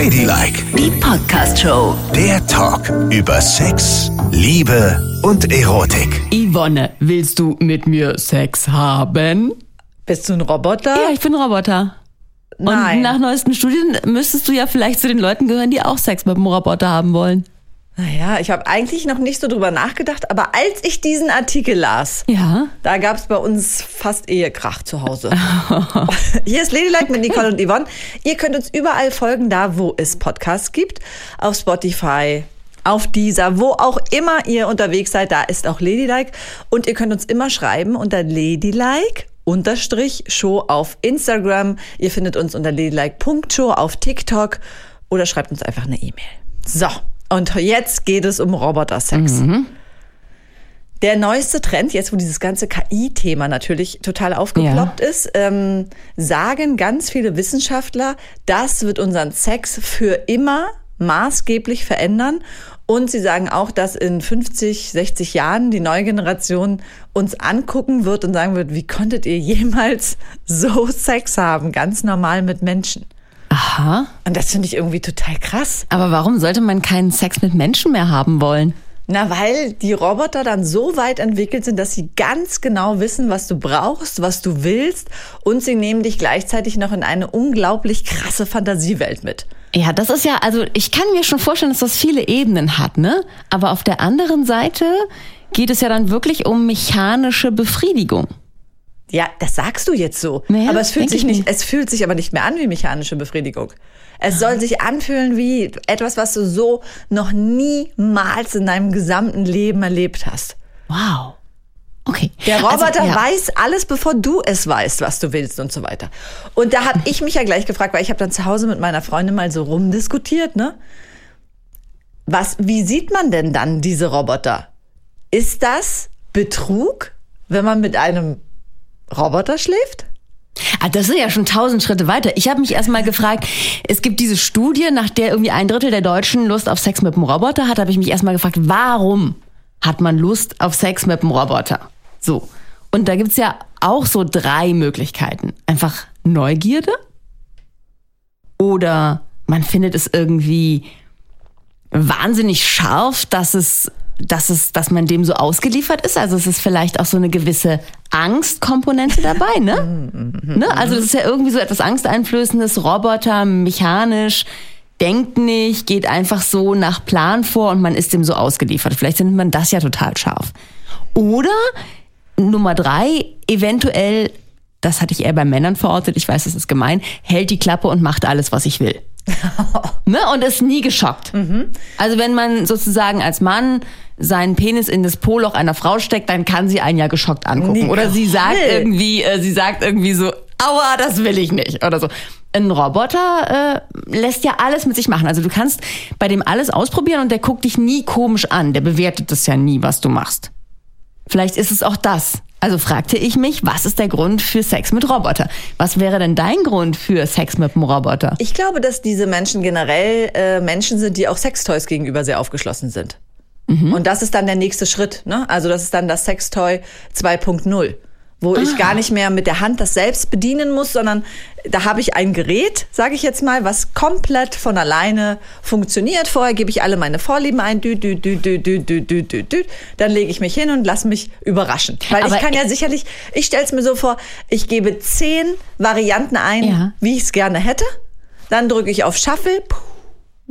Ladylike, Die Podcast-Show. der Talk über Sex, Liebe und Erotik. Yvonne, willst du mit mir Sex haben? Bist du ein Roboter? Ja, ich bin Roboter. Und Nein. nach neuesten Studien müsstest du ja vielleicht zu den Leuten gehören, die auch Sex mit einem Roboter haben wollen. Naja, ich habe eigentlich noch nicht so drüber nachgedacht, aber als ich diesen Artikel las, Ja. da gab es bei uns fast Ehekrach zu Hause. Hier ist Ladylike mit Nicole und Yvonne. Ihr könnt uns überall folgen, da wo es Podcasts gibt. Auf Spotify, auf Deezer, wo auch immer ihr unterwegs seid, da ist auch Ladylike. Und ihr könnt uns immer schreiben unter Ladylike unterstrich Show auf Instagram. Ihr findet uns unter ladylike.show auf TikTok oder schreibt uns einfach eine E-Mail. So, und jetzt geht es um Robotersex. Der neueste Trend, jetzt wo dieses ganze KI-Thema natürlich total aufgeploppt ist, ähm, sagen ganz viele Wissenschaftler, das wird unseren Sex für immer maßgeblich verändern. Und sie sagen auch, dass in 50, 60 Jahren die neue Generation uns angucken wird und sagen wird, wie konntet ihr jemals so Sex haben, ganz normal mit Menschen? Aha. Und das finde ich irgendwie total krass. Aber warum sollte man keinen Sex mit Menschen mehr haben wollen? Na, weil die Roboter dann so weit entwickelt sind, dass sie ganz genau wissen, was du brauchst, was du willst und sie nehmen dich gleichzeitig noch in eine unglaublich krasse Fantasiewelt mit. Ja, das ist ja, also ich kann mir schon vorstellen, dass das viele Ebenen hat, ne? Aber auf der anderen Seite geht es ja dann wirklich um mechanische Befriedigung. Ja, das sagst du jetzt so. Naja, aber es fühlt sich ich nicht, mir. es fühlt sich aber nicht mehr an wie mechanische Befriedigung. Es soll sich anfühlen wie etwas, was du so noch niemals in deinem gesamten Leben erlebt hast. Wow. Okay. Der Roboter Also, ja. weiß alles, bevor du es weißt, was du willst und so weiter. Und da habe ich mich ja gleich gefragt, weil ich habe dann zu Hause mit meiner Freundin mal so rumdiskutiert, ne? Was, wie sieht man denn dann diese Roboter? Ist das Betrug, wenn man mit einem Roboter schläft? Ah, das sind ja schon tausend Schritte weiter. Ich habe mich erstmal gefragt, es gibt diese Studie, nach der irgendwie ein Drittel der Deutschen Lust auf Sex mit einem Roboter hat, habe ich mich erstmal gefragt, warum hat man Lust auf Sex mit einem Roboter? So. Und da gibt's ja auch so drei Möglichkeiten. Einfach Neugierde oder man findet es irgendwie wahnsinnig scharf, dass es, dass es, dass man dem so ausgeliefert ist. Also es ist vielleicht auch so eine gewisse Angstkomponente dabei, ne? ne? Also das ist ja irgendwie so etwas Angsteinflößendes, Roboter, mechanisch, denkt nicht, geht einfach so nach Plan vor und man ist dem so ausgeliefert. Vielleicht findet man das ja total scharf. Oder Nummer drei, eventuell, das hatte ich eher bei Männern verortet, ich weiß, das ist gemein, hält die Klappe und macht alles, was ich will. ne? Und ist nie geschockt. Also wenn man sozusagen als Mann seinen Penis in das Po-Loch einer Frau steckt, dann kann sie einen ja geschockt angucken. Nicole. Oder sie sagt irgendwie, äh, sie sagt irgendwie so, aua, das will ich nicht. Oder so. Ein Roboter äh, lässt ja alles mit sich machen. Also du kannst bei dem alles ausprobieren und der guckt dich nie komisch an. Der bewertet das ja nie, was du machst. Vielleicht ist es auch das. Also fragte ich mich, was ist der Grund für Sex mit Roboter? Was wäre denn dein Grund für Sex mit einem Roboter? Ich glaube, dass diese Menschen generell äh, Menschen sind, die auch Sextoys gegenüber sehr aufgeschlossen sind. Und das ist dann der nächste Schritt. Ne? Also das ist dann das Sextoy 2.0, wo ich gar nicht mehr mit der Hand das selbst bedienen muss, sondern da habe ich ein Gerät, sage ich jetzt mal, was komplett von alleine funktioniert. Vorher gebe ich alle meine Vorlieben ein, dü, dü, dü, dü, dü, dü, dü, dü, dü. dann lege ich mich hin und lass mich überraschen. Weil Aber ich kann ja sicherlich, ich stelle es mir so vor, ich gebe zehn Varianten ein, Ja. wie ich es gerne hätte. Dann drücke ich auf Shuffle, puh,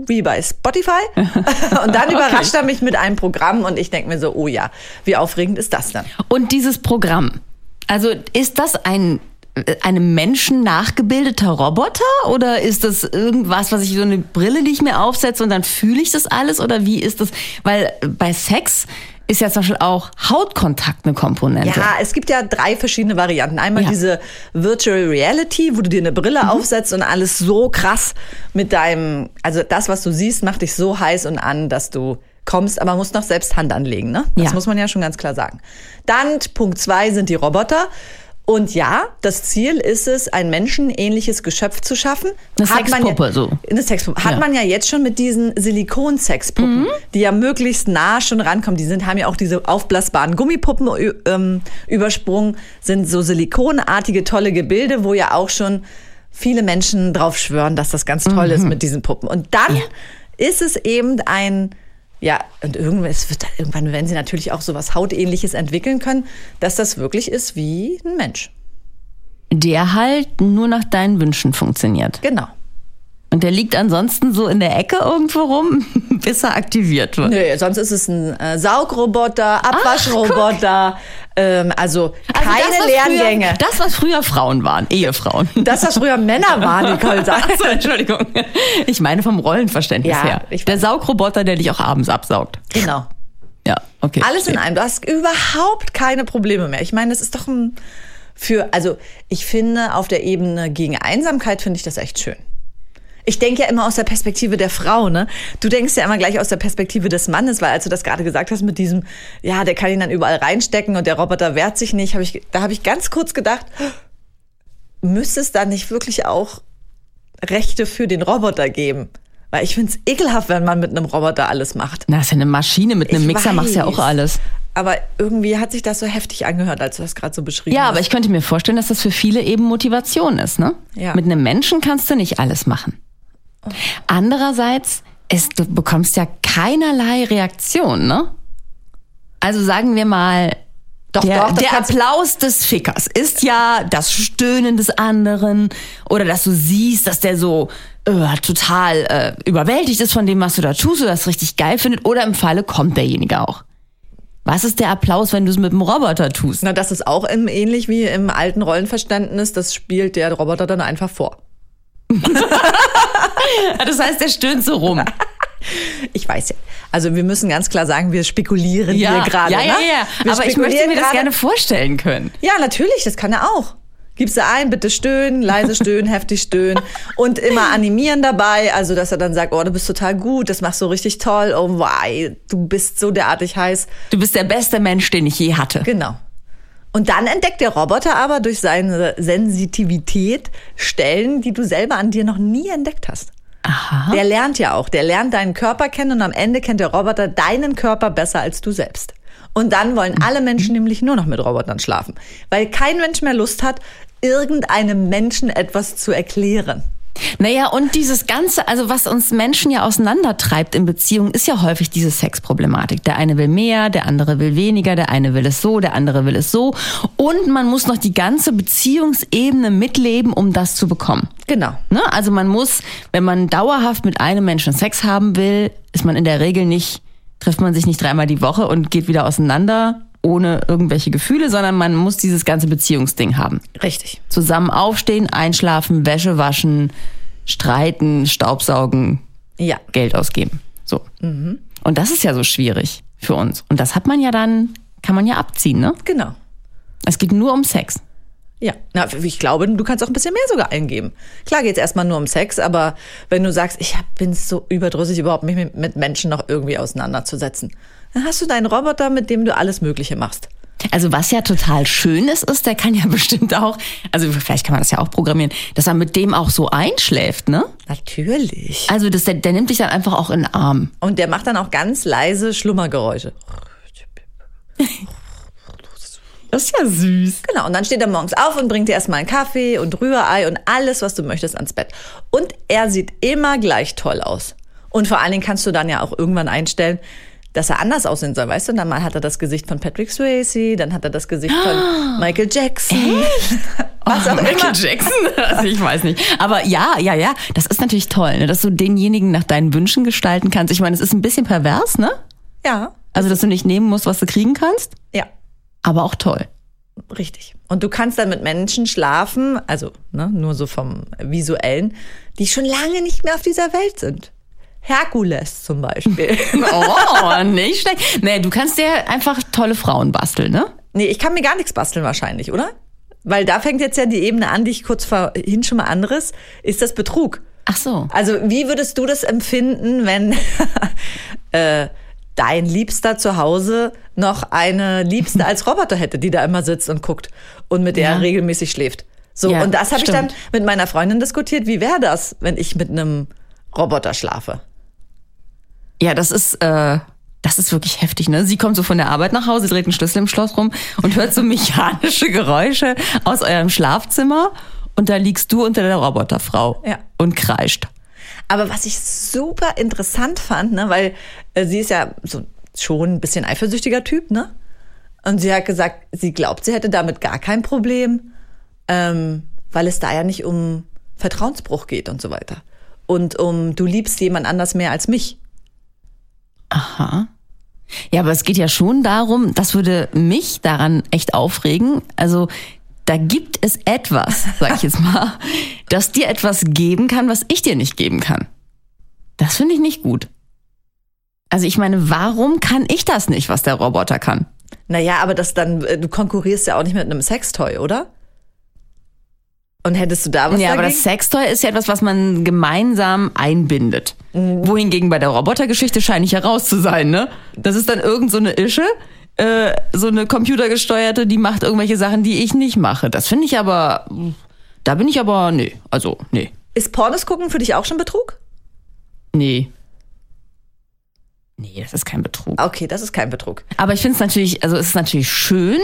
wie bei Spotify. und dann überrascht er mich mit einem Programm und ich denke mir so, oh ja, wie aufregend ist das dann? Und dieses Programm, also ist das ein äh, einem Menschen nachgebildeter Roboter oder ist das irgendwas, was ich so eine Brille, die ich mir aufsetze und dann fühle ich das alles oder wie ist das? Weil äh, bei Sex ist ja zum Beispiel auch Hautkontakt eine Komponente. Ja, es gibt ja drei verschiedene Varianten. Einmal Ja. diese Virtual Reality, wo du dir eine Brille Mhm. aufsetzt und alles so krass mit deinem, also das, was du siehst, macht dich so heiß und an, dass du kommst, aber musst noch selbst Hand anlegen, ne? Das Ja. muss man ja schon ganz klar sagen. Dann Punkt zwei sind die Roboter. Und ja, das Ziel ist es, ein menschenähnliches Geschöpf zu schaffen. Eine Hat Sexpuppe, ja, so. Eine Sexpuppe. Hat Ja. man ja jetzt schon mit diesen Silikon-Sexpuppen, die ja möglichst nah schon rankommen. Die sind, haben ja auch diese aufblasbaren Gummipuppen ähm, übersprungen, sind so silikonartige tolle Gebilde, wo ja auch schon viele Menschen drauf schwören, dass das ganz toll ist mit diesen Puppen. Und dann Ja. ist es eben ein, ja, und irgendwann, es wird, irgendwann werden sie natürlich auch sowas Hautähnliches entwickeln können, dass das wirklich ist wie ein Mensch. Der halt nur nach deinen Wünschen funktioniert. Genau. Und der liegt ansonsten so in der Ecke irgendwo rum, bis er aktiviert wird. Nö, sonst ist es ein äh, Saugroboter, Abwaschroboter, ähm, also keine Also das, was Lerngänge. Früher, das, was früher Frauen waren, Ehefrauen. das, was früher Männer waren, Nicole sagt. Achso, Entschuldigung. Ich meine vom Rollenverständnis Ja, her. Der Saugroboter, der dich auch abends absaugt. Genau. Ja, okay. Alles in einem. Du hast überhaupt keine Probleme mehr. Ich meine, das ist doch ein für, also ich finde auf der Ebene gegen Einsamkeit finde ich das echt schön. Ich denke ja immer aus der Perspektive der Frau, ne? Du denkst ja immer gleich aus der Perspektive des Mannes, weil als du das gerade gesagt hast mit diesem, ja, der kann ihn dann überall reinstecken und der Roboter wehrt sich nicht, hab ich, da habe ich ganz kurz gedacht, müsste es da nicht wirklich auch Rechte für den Roboter geben? Weil ich finde es ekelhaft, wenn man mit einem Roboter alles macht. Na, ist ja eine Maschine. Mit einem Ich Mixer machst du ja auch weiß. alles. Aber irgendwie hat sich das so heftig angehört, als du das gerade so beschrieben Ja, hast. aber ich könnte mir vorstellen, dass das für viele eben Motivation ist, ne? Ja. Mit einem Menschen kannst du nicht alles machen. Andererseits, es, du bekommst ja keinerlei Reaktion, ne? Also sagen wir mal, Doch, der, doch, der Applaus des Fickers ist ja das Stöhnen des anderen oder dass du siehst, dass der so äh, total äh, überwältigt ist von dem, was du da tust oder das richtig geil findet oder im Falle kommt derjenige auch. Was ist der Applaus, wenn du es mit dem Roboter tust? Na, das ist auch im, ähnlich wie im alten Rollenverständnis. Das spielt der Roboter dann einfach vor. Das heißt, der stöhnt so rum. Ich weiß ja. Also wir müssen ganz klar sagen, wir spekulieren hier gerade. ja, ja, ne? ja. Wir Aber ich möchte mir das gerade- gerne vorstellen können. Ja, natürlich, das kann er auch. Gibst du ein, bitte stöhnen, leise stöhnen, heftig stöhnen und immer animieren dabei, also dass er dann sagt, oh, du bist total gut, das machst du richtig toll, oh, wow, du bist so derartig heiß. Du bist der beste Mensch, den ich je hatte. Genau. Und dann entdeckt der Roboter aber durch seine Sensitivität Stellen, die du selber an dir noch nie entdeckt hast. Aha. Der lernt ja auch. Der lernt deinen Körper kennen und am Ende kennt der Roboter deinen Körper besser als du selbst. Und dann wollen alle Menschen nämlich nur noch mit Robotern schlafen, weil kein Mensch mehr Lust hat, irgendeinem Menschen etwas zu erklären. Naja, und dieses Ganze, also was uns Menschen ja auseinandertreibt in Beziehungen, ist ja häufig diese Sexproblematik. Der eine will mehr, der andere will weniger, der eine will es so, der andere will es so. Und man muss noch die ganze Beziehungsebene mitleben, um das zu bekommen. Genau. Ne? Also man muss, wenn man dauerhaft mit einem Menschen Sex haben will, ist man in der Regel nicht, trifft man sich nicht dreimal die Woche und geht wieder auseinander ohne irgendwelche Gefühle, sondern man muss dieses ganze Beziehungsding haben. Richtig. Zusammen aufstehen, einschlafen, Wäsche waschen, streiten, Staubsaugen, Ja. Geld ausgeben. So. Und das ist ja so schwierig für uns. Und das hat man ja dann, kann man ja abziehen, ne? Genau. Es geht nur um Sex. Ja, na, ich glaube, du kannst auch ein bisschen mehr sogar eingeben. Klar geht's erstmal nur um Sex, aber wenn du sagst, ich bin so überdrüssig, überhaupt mich mit Menschen noch irgendwie auseinanderzusetzen, dann hast du deinen Roboter, mit dem du alles Mögliche machst. Also was ja total schön ist, ist, der kann ja bestimmt auch, also vielleicht kann man das ja auch programmieren, dass er mit dem auch so einschläft, ne? Natürlich. Also das, der, der nimmt dich dann einfach auch in den Arm. Und der macht dann auch ganz leise Schlummergeräusche. Das ist ja süß. Genau, und dann steht er morgens auf und bringt dir erstmal einen Kaffee und Rührei und alles, was du möchtest, ans Bett. Und er sieht immer gleich toll aus. Und vor allen Dingen kannst du dann ja auch irgendwann einstellen, dass er anders aussehen soll, weißt du? Und dann mal hat er das Gesicht von Patrick Swayze, dann hat er das Gesicht von Michael Jackson. Was auch immer. Michael Jackson? Also ich weiß nicht. Aber ja, ja, ja, das ist natürlich toll, ne? dass du denjenigen nach deinen Wünschen gestalten kannst. Ich meine, es ist ein bisschen pervers, ne? Ja, Also, dass du nicht nehmen musst, was du kriegen kannst, ja. aber auch toll. Richtig. Und du kannst dann mit Menschen schlafen, also ne, nur so vom visuellen, die schon lange nicht mehr auf dieser Welt sind. Herkules zum Beispiel. Oh, nicht schlecht. Nee, du kannst dir einfach tolle Frauen basteln, ne? nee, ich kann mir gar nichts basteln wahrscheinlich, oder? Weil da fängt jetzt ja die Ebene an, die ich kurz vorhin schon mal anderes, ist das Betrug. Ach so. Also wie würdest du das empfinden, wenn äh, dein Liebster zu Hause noch eine Liebste als Roboter hätte, die da immer sitzt und guckt und mit der Ja. er regelmäßig schläft? So, Ja, und das habe ich dann mit meiner Freundin diskutiert. Wie wäre das, wenn ich mit einem Roboter schlafe? Ja, das ist, äh, das ist wirklich heftig, ne? Sie kommt so von der Arbeit nach Hause, dreht einen Schlüssel im Schloss rum und hört so mechanische Geräusche aus eurem Schlafzimmer und da liegst du unter der Roboterfrau Ja. und kreischt. Aber was ich super interessant fand, ne, weil äh, sie ist ja so schon ein bisschen eifersüchtiger Typ, ne? Und sie hat gesagt, sie glaubt, sie hätte damit gar kein Problem, ähm, weil es da ja nicht um Vertrauensbruch geht und so weiter. Und um du liebst jemand anders mehr als mich. Aha. Ja, aber es geht ja schon darum, das würde mich daran echt aufregen. Also da gibt es etwas, sag ich jetzt mal, das dir etwas geben kann, was ich dir nicht geben kann. Das finde ich nicht gut. Also ich meine, warum kann ich das nicht, was der Roboter kann? Naja, aber das dann, äh, du konkurrierst ja auch nicht mit einem Sextoy, oder? Und hättest du da was ja, aber dagegen? das Sextoy ist ja etwas, was man gemeinsam einbindet. Wohingegen bei der Robotergeschichte scheine ich ja raus zu sein, ne? Das ist dann irgend so eine Ische, äh, so eine computergesteuerte, die macht irgendwelche Sachen, die ich nicht mache. Das finde ich aber, da bin ich aber, nee, also, nee, Ist Pornos gucken für dich auch schon Betrug? nee. Nee, das ist kein Betrug. Okay, das ist kein Betrug. Aber ich finde es natürlich, also es ist natürlich schön,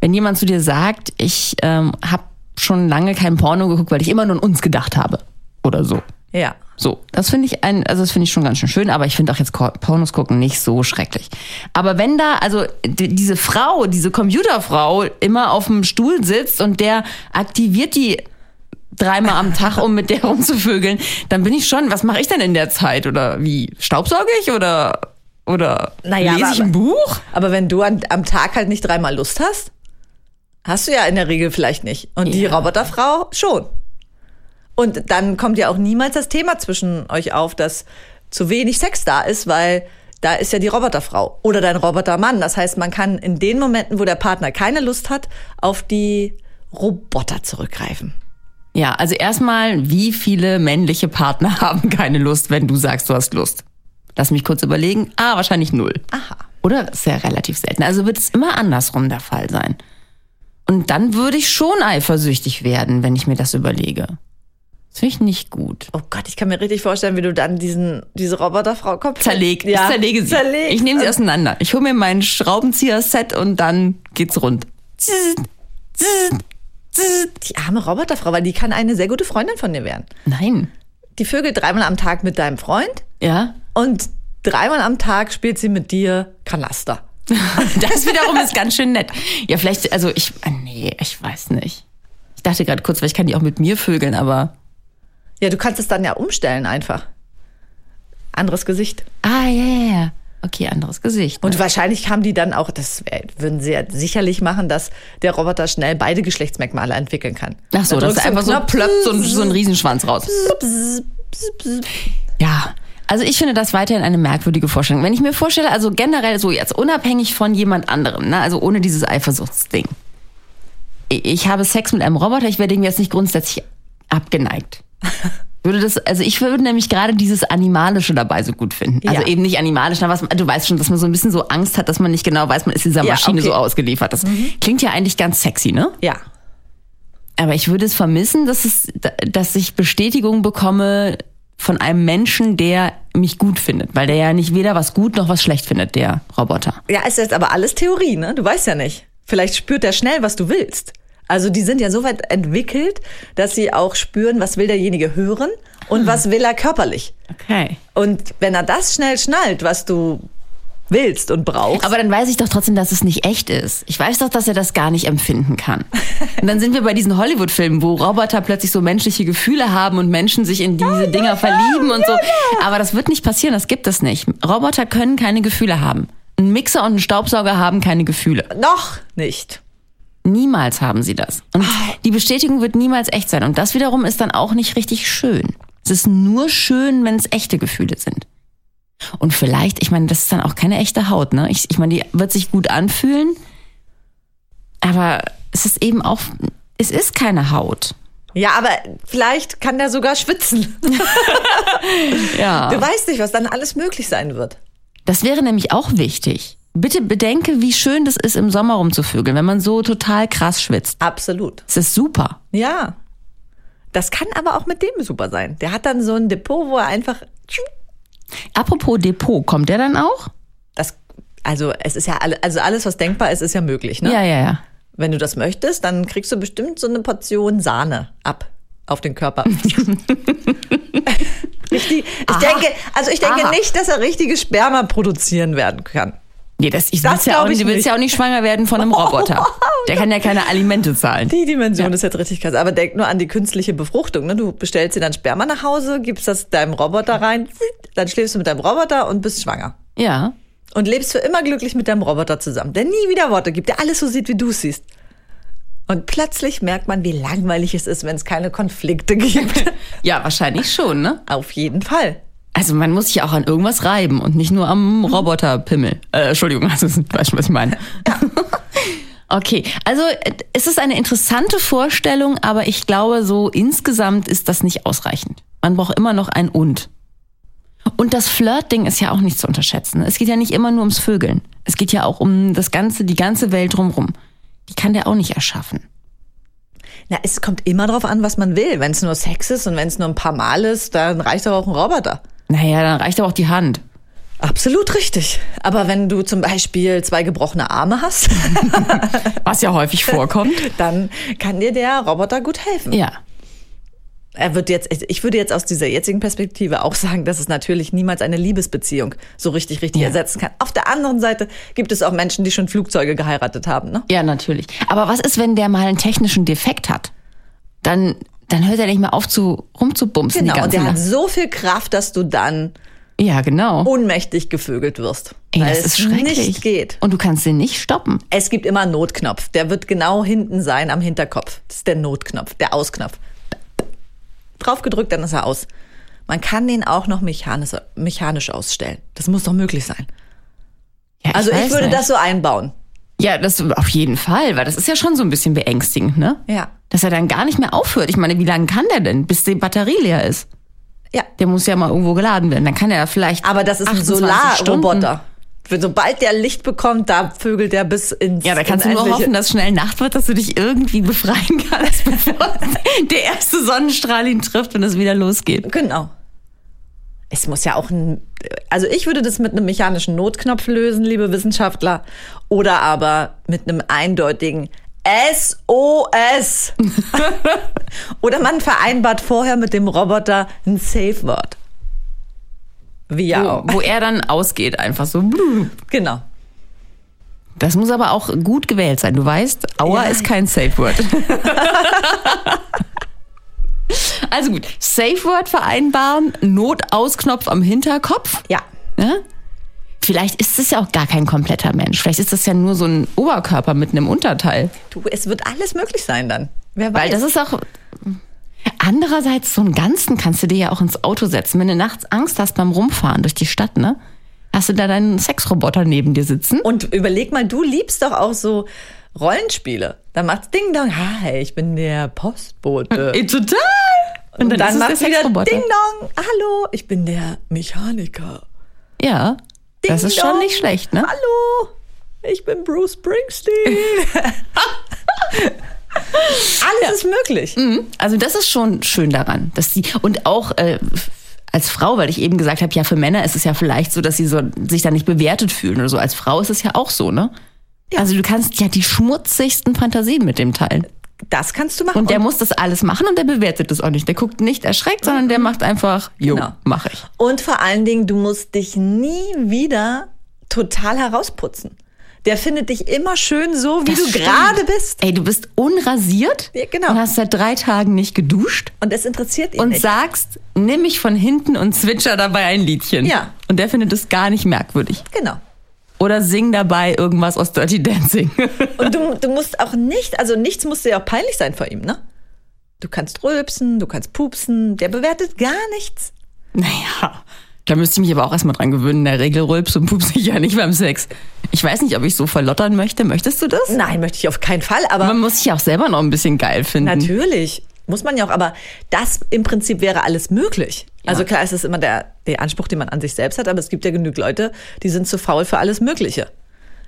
wenn jemand zu dir sagt, ich ähm, habe schon lange kein Porno geguckt, weil ich immer nur an uns gedacht habe. Oder so. Ja. So, das finde ich ein, also das finde ich schon ganz schön schön, aber ich finde auch jetzt Pornos gucken nicht so schrecklich. Aber wenn da, also die, diese Frau, diese Computerfrau immer auf dem Stuhl sitzt und der aktiviert die dreimal am Tag, um mit der rumzuvögeln, dann bin ich schon, was mache ich denn in der Zeit? Oder wie? Staubsauge ich oder, oder Naja, lese aber- ich ein Buch? Aber wenn du an, am Tag halt nicht dreimal Lust hast, hast du ja in der Regel vielleicht nicht. Und die Ja. Roboterfrau schon. Und dann kommt ja auch niemals das Thema zwischen euch auf, dass zu wenig Sex da ist, weil da ist ja die Roboterfrau oder dein Robotermann. Das heißt, man kann in den Momenten, wo der Partner keine Lust hat, auf die Roboter zurückgreifen. Ja, also erstmal, wie viele männliche Partner haben keine Lust, wenn du sagst, du hast Lust? Lass mich kurz überlegen. Ah, wahrscheinlich null. Aha. Oder? Ist ja relativ selten. Also wird es immer andersrum der Fall sein. Und dann würde ich schon eifersüchtig werden, wenn ich mir das überlege. Das finde ich nicht gut. Oh Gott, ich kann mir richtig vorstellen, wie du dann diesen, diese Roboterfrau komplett Zerleg, ja, ich zerlege sie. Zerlegst. Ich nehme sie auseinander. Ich hole mir mein Schraubenzieher-Set und dann geht's rund. Die arme Roboterfrau, weil die kann eine sehr gute Freundin von dir werden. Nein. Die vögelt dreimal am Tag mit deinem Freund Ja? und dreimal am Tag spielt sie mit dir Kanaster. Das wiederum ist ganz schön nett. Ja, vielleicht, also ich, ah, nee, ich weiß nicht. Ich dachte gerade kurz, vielleicht kann die auch mit mir vögeln, aber. Ja, du kannst es dann ja umstellen einfach. Anderes Gesicht. Ah, ja, ja, ja. Okay, anderes Gesicht. Und wahrscheinlich haben die dann auch, das wär- würden sie ja sicherlich machen, dass der Roboter schnell beide Geschlechtsmerkmale entwickeln kann. Ach so, Da das ist drückst du einfach so einen plöppt so ein, so ein Riesenschwanz raus. Ja. Also ich finde das weiterhin eine merkwürdige Vorstellung. Wenn ich mir vorstelle, also generell so jetzt unabhängig von jemand anderem, ne, also ohne dieses Eifersuchtsding. Ich habe Sex mit einem Roboter, ich werde ihm jetzt nicht grundsätzlich abgeneigt. Würde das, also ich würde nämlich gerade dieses Animalische dabei so gut finden. Also Ja. eben nicht animalisch, aber was, du weißt schon, dass man so ein bisschen so Angst hat, dass man nicht genau weiß, man ist dieser Ja, Maschine okay. so ausgeliefert. Das klingt ja eigentlich ganz sexy, ne? Ja. Aber ich würde es vermissen, dass es, dass ich Bestätigung bekomme von einem Menschen, der mich gut findet, weil der ja nicht weder was gut noch was schlecht findet, der Roboter. Ja, ist jetzt aber alles Theorie, ne? Du weißt ja nicht. Vielleicht spürt er schnell, was du willst. Also die sind ja so weit entwickelt, dass sie auch spüren, was will derjenige hören und was will er körperlich. Okay. Und wenn er das schnell schnallt, was du willst und brauchst, Aber dann weiß ich doch trotzdem, dass es nicht echt ist. Ich weiß doch, dass er das gar nicht empfinden kann. Und dann sind wir bei diesen Hollywood-Filmen, wo Roboter plötzlich so menschliche Gefühle haben und Menschen sich in diese Dinger verlieben und so. Aber das wird nicht passieren, das gibt es nicht. Roboter können keine Gefühle haben. Ein Mixer und ein Staubsauger haben keine Gefühle. noch nicht. Niemals haben sie das. Und die Bestätigung wird niemals echt sein. Und das wiederum ist dann auch nicht richtig schön. Es ist nur schön, wenn es echte Gefühle sind. Und vielleicht, ich meine, das ist dann auch keine echte Haut, ne? Ich, ich meine, die wird sich gut anfühlen, aber es ist eben auch, es ist keine Haut. Ja, aber vielleicht kann der sogar schwitzen. Ja. Du weißt nicht, was dann alles möglich sein wird. Das wäre nämlich auch wichtig. Bitte bedenke, wie schön das ist, im Sommer rumzuvögeln, wenn man so total krass schwitzt. Absolut. Es ist super. Ja. Das kann aber auch mit dem super sein. Der hat dann so ein Depot, wo er einfach. Apropos Depot, kommt der dann auch? Das, also es ist ja alle, also alles, was denkbar ist, ist ja möglich, ne? Ja, ja, ja. Wenn du das möchtest, dann kriegst du bestimmt so eine Portion Sahne ab auf den Körper. Richtig, ich Aha. denke, also ich denke Aha. nicht, dass er richtige Sperma produzieren werden kann. Nee, das, ich Das ja auch, ich du willst nicht. ja auch nicht schwanger werden von einem Roboter. Der kann ja keine Alimente zahlen. Die Dimension Ja. ist jetzt richtig krass. Aber denk nur an die künstliche Befruchtung. Ne? Du bestellst dir dann Sperma nach Hause, gibst das deinem Roboter rein, dann schläfst du mit deinem Roboter und bist schwanger. Ja. Und lebst für immer glücklich mit deinem Roboter zusammen, der nie wieder Worte gibt, der alles so sieht, wie du es siehst. Und plötzlich merkt man, wie langweilig es ist, wenn es keine Konflikte gibt. Ja, wahrscheinlich schon, ne? Auf jeden Fall. Also man muss sich ja auch an irgendwas reiben und nicht nur am Roboterpimmel. Äh, Entschuldigung, also du weißt schon, was ich meine. Okay, also äh, es ist eine interessante Vorstellung, aber ich glaube, so insgesamt ist das nicht ausreichend. Man braucht immer noch ein Und. Und das Flirt-Ding ist ja auch nicht zu unterschätzen. Es geht ja nicht immer nur ums Vögeln. Es geht ja auch um das ganze, die ganze Welt drumrum. Die kann der auch nicht erschaffen. Na, es kommt immer drauf an, was man will. Wenn es nur Sex ist und wenn es nur ein paar Mal ist, dann reicht doch auch ein Roboter. Naja, dann reicht aber auch die Hand. Absolut richtig. Aber wenn du zum Beispiel zwei gebrochene Arme hast, Was ja häufig vorkommt. dann kann dir der Roboter gut helfen. Ja. Er wird jetzt, ich würde jetzt aus dieser jetzigen Perspektive auch sagen, dass es natürlich niemals eine Liebesbeziehung so richtig, richtig Ja. ersetzen kann. Auf der anderen Seite gibt es auch Menschen, die schon Flugzeuge geheiratet haben, ne? Ja, natürlich. Aber was ist, wenn der mal einen technischen Defekt hat? Dann, dann hört er nicht mehr auf zu rumzubumsen Genau. Und der hat Nacht. so viel Kraft, dass du dann Ja, genau. ohnmächtig gevögelt wirst. Ey, weil das es ist schrecklich. nicht geht. Und du kannst den nicht stoppen. Es gibt immer einen Notknopf. Der wird genau hinten sein am Hinterkopf. Das ist der Notknopf, der Ausknopf. Drauf gedrückt, dann ist er aus. Man kann den auch noch mechanisch, mechanisch ausstellen. Das muss doch möglich sein. Ja, Also ich würde nicht. das so einbauen. Ja, das auf jeden Fall, weil das ist ja schon so ein bisschen beängstigend, ne? Ja. Dass er dann gar nicht mehr aufhört. Ich meine, wie lange kann der denn, bis die Batterie leer ist? Ja. Der muss ja mal irgendwo geladen werden. Dann kann er vielleicht. Aber das ist ein 28 Stunden- Solarroboter. Sobald der Licht bekommt, da vögelt der bis ins Ja, da kannst du nur hoffen, dass schnell Nacht wird, dass du dich irgendwie befreien kannst, bevor der erste Sonnenstrahl ihn trifft und es wieder losgeht. Genau. Es muss ja auch ein, also ich würde das mit einem mechanischen Notknopf lösen, liebe Wissenschaftler, oder aber mit einem eindeutigen SOS. oder man vereinbart vorher mit dem Roboter ein Safe Word. Wie ja Wo, auch. wo er dann ausgeht, einfach so. Genau. Das muss aber auch gut gewählt sein. Du weißt, Aua Ja. ist kein Safe Word. also gut, Safe Word vereinbaren, Notausknopf am Hinterkopf. Ja. Ne? Vielleicht ist es ja auch gar kein kompletter Mensch. Vielleicht ist das ja nur so ein Oberkörper mit einem Unterteil. Du, es wird alles möglich sein dann. Wer weiß. Weil das ist auch. Andererseits, so einen ganzen kannst du dir ja auch ins Auto setzen. Wenn du nachts Angst hast beim Rumfahren durch die Stadt, ne? Hast du da deinen Sexroboter neben dir sitzen? Und überleg mal, du liebst doch auch so Rollenspiele. Da macht's Ding Dong, hi, ich bin der Postbote. Ey, total! Und dann, es macht's der wieder Sexroboter. Ding Dong, hallo, ich bin der Mechaniker. Ja, das Ding ist schon nicht schlecht, ne? Hallo, ich bin Bruce Springsteen. Alles ist möglich. Also das ist schon schön daran, dass die und auch äh, als Frau, weil ich eben gesagt habe, ja für Männer ist es ja vielleicht so, dass sie so sich da nicht bewertet fühlen oder so. Als Frau ist es ja auch so, ne? Also du kannst ja die schmutzigsten Fantasien mit dem teilen. Das kannst du machen. Und der muss das alles machen und der bewertet das auch nicht. Der guckt nicht erschreckt, sondern der macht einfach, jo, Genau. mach ich. Und vor allen Dingen, du musst dich nie wieder total herausputzen. Der findet dich immer schön so, wie Das du gerade bist. Ey, du bist unrasiert Ja, genau. und hast seit drei Tagen nicht geduscht Und es interessiert ihn und nicht. sagst, nimm mich von hinten und zwitscher dabei ein Liedchen. Ja. Und der findet es gar nicht merkwürdig. Genau. Oder sing dabei irgendwas aus Dirty Dancing. Und du, du musst auch nicht, also nichts muss dir auch peinlich sein vor ihm, ne? Du kannst rülpsen, du kannst pupsen, der bewertet gar nichts. naja, da müsste ich mich aber auch erstmal dran gewöhnen. In der Regel rülps und pups ich ja nicht beim Sex. Ich weiß nicht, ob ich so verlottern möchte. Möchtest du das? Nein, möchte ich auf keinen Fall, aber Man muss sich ja auch selber noch ein bisschen geil finden. natürlich. Muss man ja auch, aber das im Prinzip wäre alles möglich. Also klar, es ist immer der, der Anspruch, den man an sich selbst hat, aber es gibt ja genug Leute, die sind zu faul für alles Mögliche.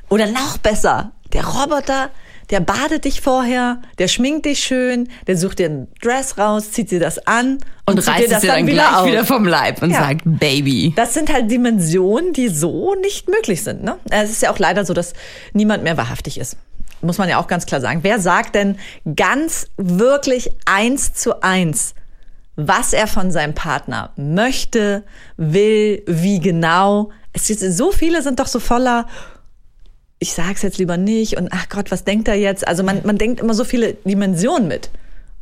Oder noch besser, der Roboter, der badet dich vorher, der schminkt dich schön, der sucht dir ein Dress raus, zieht dir das an Und, zieht reißt es dir dann gleich auf. wieder vom Leib und Ja. sagt, Baby. Das sind halt Dimensionen, die so nicht möglich sind. Ne? Es ist ja auch leider so, dass niemand mehr wahrhaftig ist. muss man ja auch ganz klar sagen, wer sagt denn ganz wirklich eins zu eins, was er von seinem Partner möchte, will, wie genau? Es ist, so viele sind doch so voller, ich sag's jetzt lieber nicht und ach Gott, was denkt er jetzt? Also man, man denkt immer so viele Dimensionen mit.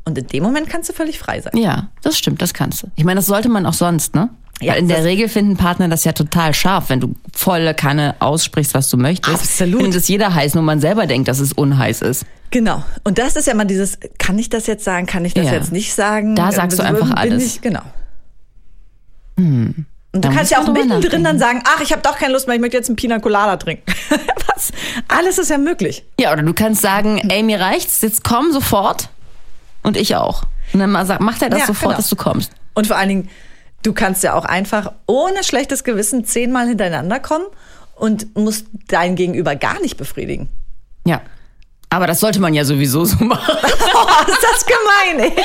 Und in dem Moment kannst du völlig frei sein. Ja, das stimmt, das kannst du. Ich meine, das sollte man auch sonst, ne? Ja, Weil in der Regel finden Partner das ja total scharf, wenn du volle Kanne aussprichst, was du möchtest. Absolut. Findet es jeder heiß, nur man selber denkt, dass es unheiß ist. Genau. Und das ist ja mal dieses, kann ich das jetzt sagen, kann ich das Ja. jetzt nicht sagen? Da sagst du Bin einfach alles. Ich, genau. Und du Da kannst ja auch mittendrin dann sagen, ach, ich habe doch keine Lust mehr, ich möchte jetzt einen Pina Colada trinken. Was? Alles ist ja möglich. Ja, oder du kannst sagen, ey, mir reicht's, jetzt komm sofort. Und ich auch. Und dann mal sagt, macht er das Ja, sofort, genau. dass du kommst. Und vor allen Dingen, du kannst ja auch einfach ohne schlechtes Gewissen zehnmal hintereinander kommen und musst dein Gegenüber gar nicht befriedigen. Ja. Aber das sollte man ja sowieso so machen. Oh, ist das gemein, ey.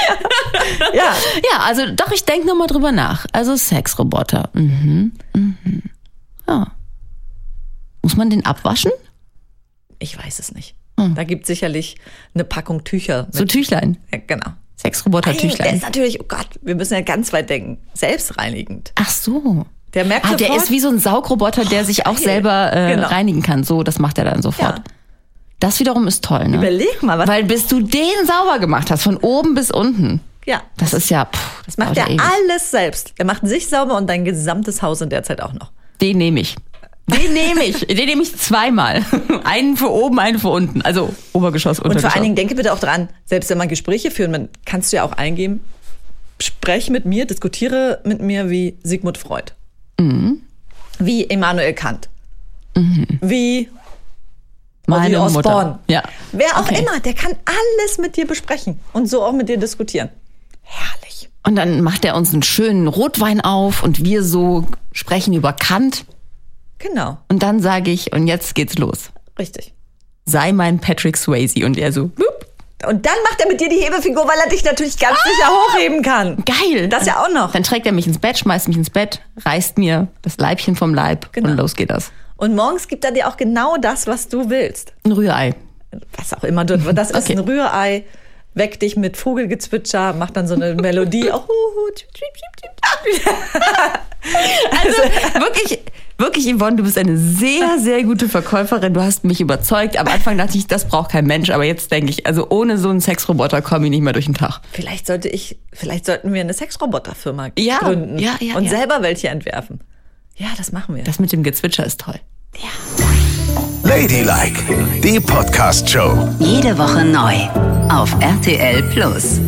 Ja, Ja, also doch, ich denke nochmal drüber nach. Also Sexroboter. Mhm. Mhm. Ja. Muss man den abwaschen? ich weiß es nicht. Da gibt sicherlich eine Packung Tücher. Mit. So Tüchlein. Ja, genau. Sexroboter Nein, der ist natürlich, oh Gott, wir müssen ja ganz weit denken. Selbstreinigend. Ach so. Der merkt Ah, der sofort- ist wie so ein Saugroboter, der sich auch geil. selber äh, Genau. reinigen kann. So, das macht er dann sofort. Ja. Das wiederum ist toll, ne? Überleg mal, was. Weil bis du den sauber gemacht hast, von oben bis unten. ja, Das ist ja, pff, das macht er ja ewig. alles selbst. Er macht sich sauber und dein gesamtes Haus in der Zeit auch noch. Den nehme ich. Den nehme ich. Den nehme ich zweimal. Einen für oben, einen für unten. Also Obergeschoss, Und Untergeschoss. vor allen Dingen denke bitte auch dran, selbst wenn man Gespräche führen, man, kannst du ja auch eingeben, sprech mit mir, diskutiere mit mir wie Sigmund Freud. Mhm. Wie Immanuel Kant. Wie Meine Ozzy Mutter. Osbourne. Ja. Wer auch Okay. immer, der kann alles mit dir besprechen und so auch mit dir diskutieren. Herrlich. Und dann macht er uns einen schönen Rotwein auf und wir so sprechen über Kant. Genau, Und dann sage ich, und jetzt geht's los. richtig. Sei mein Patrick Swayze. Und er so, boop, Und dann macht er mit dir die Hebefigur, weil er dich natürlich ganz sicher hochheben kann. geil. Das ja auch noch. Dann trägt er mich ins Bett, schmeißt mich ins Bett, reißt mir das Leibchen vom Leib Genau. und los geht das. Und morgens gibt er dir auch genau das, was du willst. Ein Rührei. was auch immer du, das ist Okay. ein Rührei, weck dich mit Vogelgezwitscher, macht dann so eine Melodie. Tschip, tschip, tschip. Also wirklich, wirklich, Yvonne, du bist eine sehr, sehr gute Verkäuferin. Du hast mich überzeugt. Am Anfang dachte ich, das braucht kein Mensch. Aber jetzt denke ich, also ohne so einen Sexroboter komme ich nicht mehr durch den Tag. Vielleicht sollte ich, vielleicht sollten wir eine Sexroboterfirma Ja, gründen ja, ja, und selber welche entwerfen. Ja, das machen wir. Das mit dem Gezwitscher ist toll. Ladylike, die Podcast-Show. Jede Woche neu auf RTL Plus.